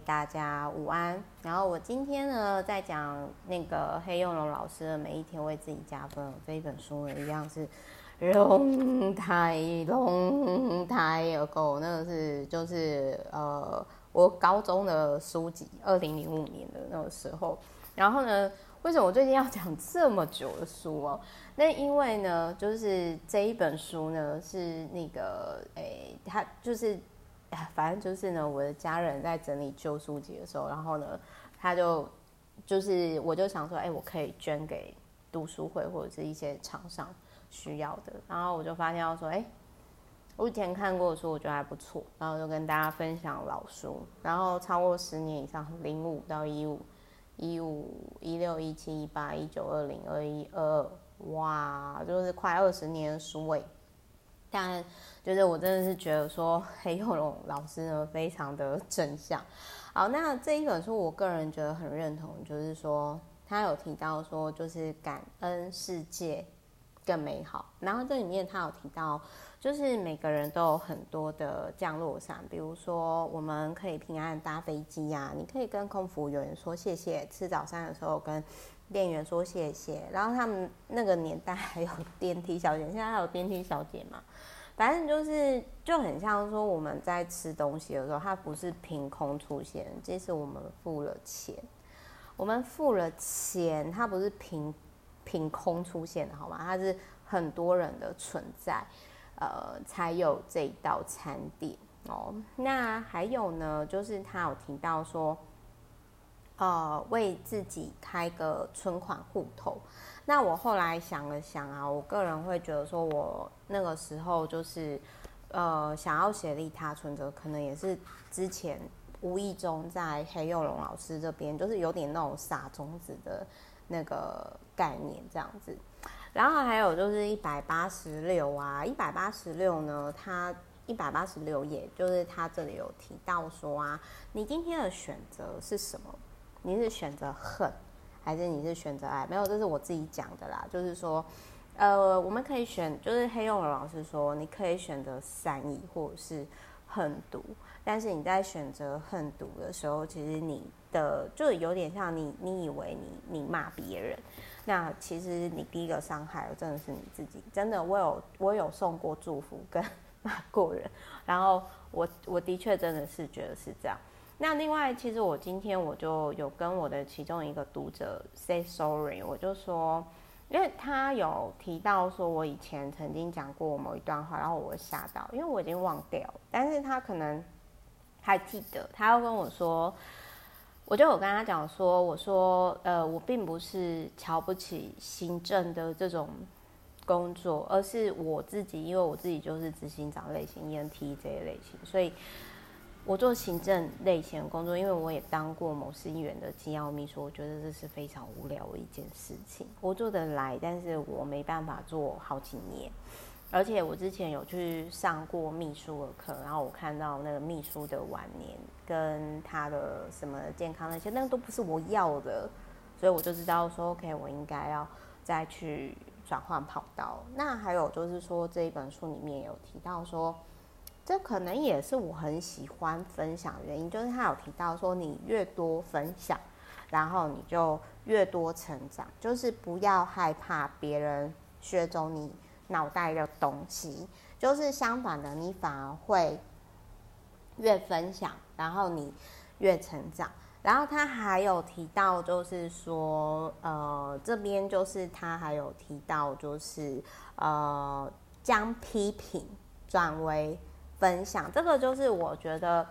大家午安。然后我今天呢，在讲那个黑幼龙老师的《每一天为自己加分》这一本书呢，一样是 long time long time ago，那个是就是呃，我高中的书籍，二零零五年的那个时候。然后呢，为什么我最近要讲这么久的书哦？那因为呢，就是这一本书呢，是那个诶，它就是。反正就是呢，我的家人在整理旧书籍的时候，然后呢，他就就是我就想说，哎，我可以捐给读书会或者是一些厂商需要的。然后我就发现到说，哎，我以前看过的书，我觉得还不错，然后就跟大家分享老书，然后超过十年以上，零五到一五、一五、一六、一七、一八、一九、二零、二一、二二，哇，就是快二十年书诶。但就是我真的是觉得说黑幼龙老师呢非常的正向。好，那这一本书我个人觉得很认同，就是说他有提到说就是感恩世界更美好。然后这里面他有提到，就是每个人都有很多的降落伞，比如说我们可以平安搭飞机呀，你可以跟空服员说谢谢，吃早餐的时候跟店员说谢谢。然后他们那个年代还有 电梯小姐，现在还有电梯小姐嘛？反正就是就很像说我们在吃东西的时候，它不是凭空出现，即使我们付了钱，我们付了钱，它不是凭凭空出现的，好吗？它是很多人的存在，呃，才有这一道餐点哦。那还有呢，就是他有提到说，呃，为自己开个存款户头。那我后来想了想啊，我个人会觉得说，我那个时候就是，呃，想要写利他存折，可能也是之前无意中在黑幼龙老师这边，就是有点那种撒种子的那个概念这样子。然后还有就是一百八十六啊，一百八十六呢，它一百八十六页，就是它这里有提到说啊，你今天的选择是什么？你是选择恨？还是你是选择爱？没有，这是我自己讲的啦。就是说，呃，我们可以选，就是黑幼龙老师说，你可以选择善意或者是恨毒。但是你在选择恨毒的时候，其实你的就有点像你，你以为你你骂别人，那其实你第一个伤害的真的是你自己。真的，我有我有送过祝福跟 骂过人，然后我我的确真的是觉得是这样。那另外，其实我今天我就有跟我的其中一个读者 say sorry，我就说，因为他有提到说我以前曾经讲过某一段话，然后我吓到，因为我已经忘掉，但是他可能还记得，他要跟我说，我就有跟他讲说，我说，呃，我并不是瞧不起行政的这种工作，而是我自己，因为我自己就是执行长类型，ENT 这一类型，所以。我做行政类型的工作，因为我也当过某市议员的机要秘书，我觉得这是非常无聊的一件事情。我做得来，但是我没办法做好几年。而且我之前有去上过秘书的课，然后我看到那个秘书的晚年跟他的什么健康那些，那都不是我要的，所以我就知道说，OK，我应该要再去转换跑道。那还有就是说，这一本书里面有提到说。这可能也是我很喜欢分享的原因，就是他有提到说，你越多分享，然后你就越多成长，就是不要害怕别人学走你脑袋的东西，就是相反的，你反而会越分享，然后你越成长。然后他还有提到，就是说，呃，这边就是他还有提到，就是呃，将批评转为。分享这个就是我觉得，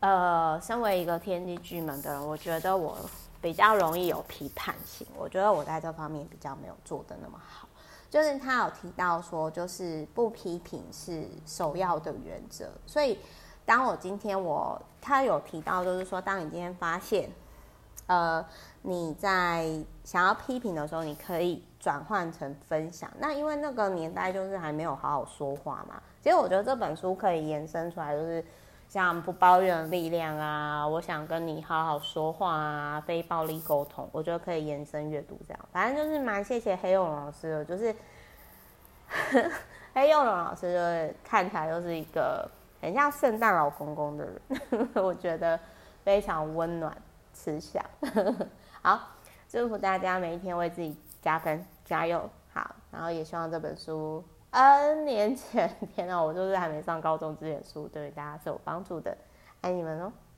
呃，身为一个天地巨门的人，我觉得我比较容易有批判性。我觉得我在这方面比较没有做的那么好。就是他有提到说，就是不批评是首要的原则。所以，当我今天我他有提到，就是说，当你今天发现，呃，你在想要批评的时候，你可以转换成分享。那因为那个年代就是还没有好好说话嘛。其实我觉得这本书可以延伸出来，就是像不抱怨的力量啊，我想跟你好好说话啊，非暴力沟通，我觉得可以延伸阅读这样。反正就是蛮谢谢黑幼龙老师的，就是 黑幼龙老师就是看起来就是一个很像圣诞老公公的人，我觉得非常温暖、慈祥。好，祝福大家每一天为自己加分，加油！好，然后也希望这本书 N 年前，天哪，我就是还没上高中之前书，对大家是有帮助的。爱你们哦。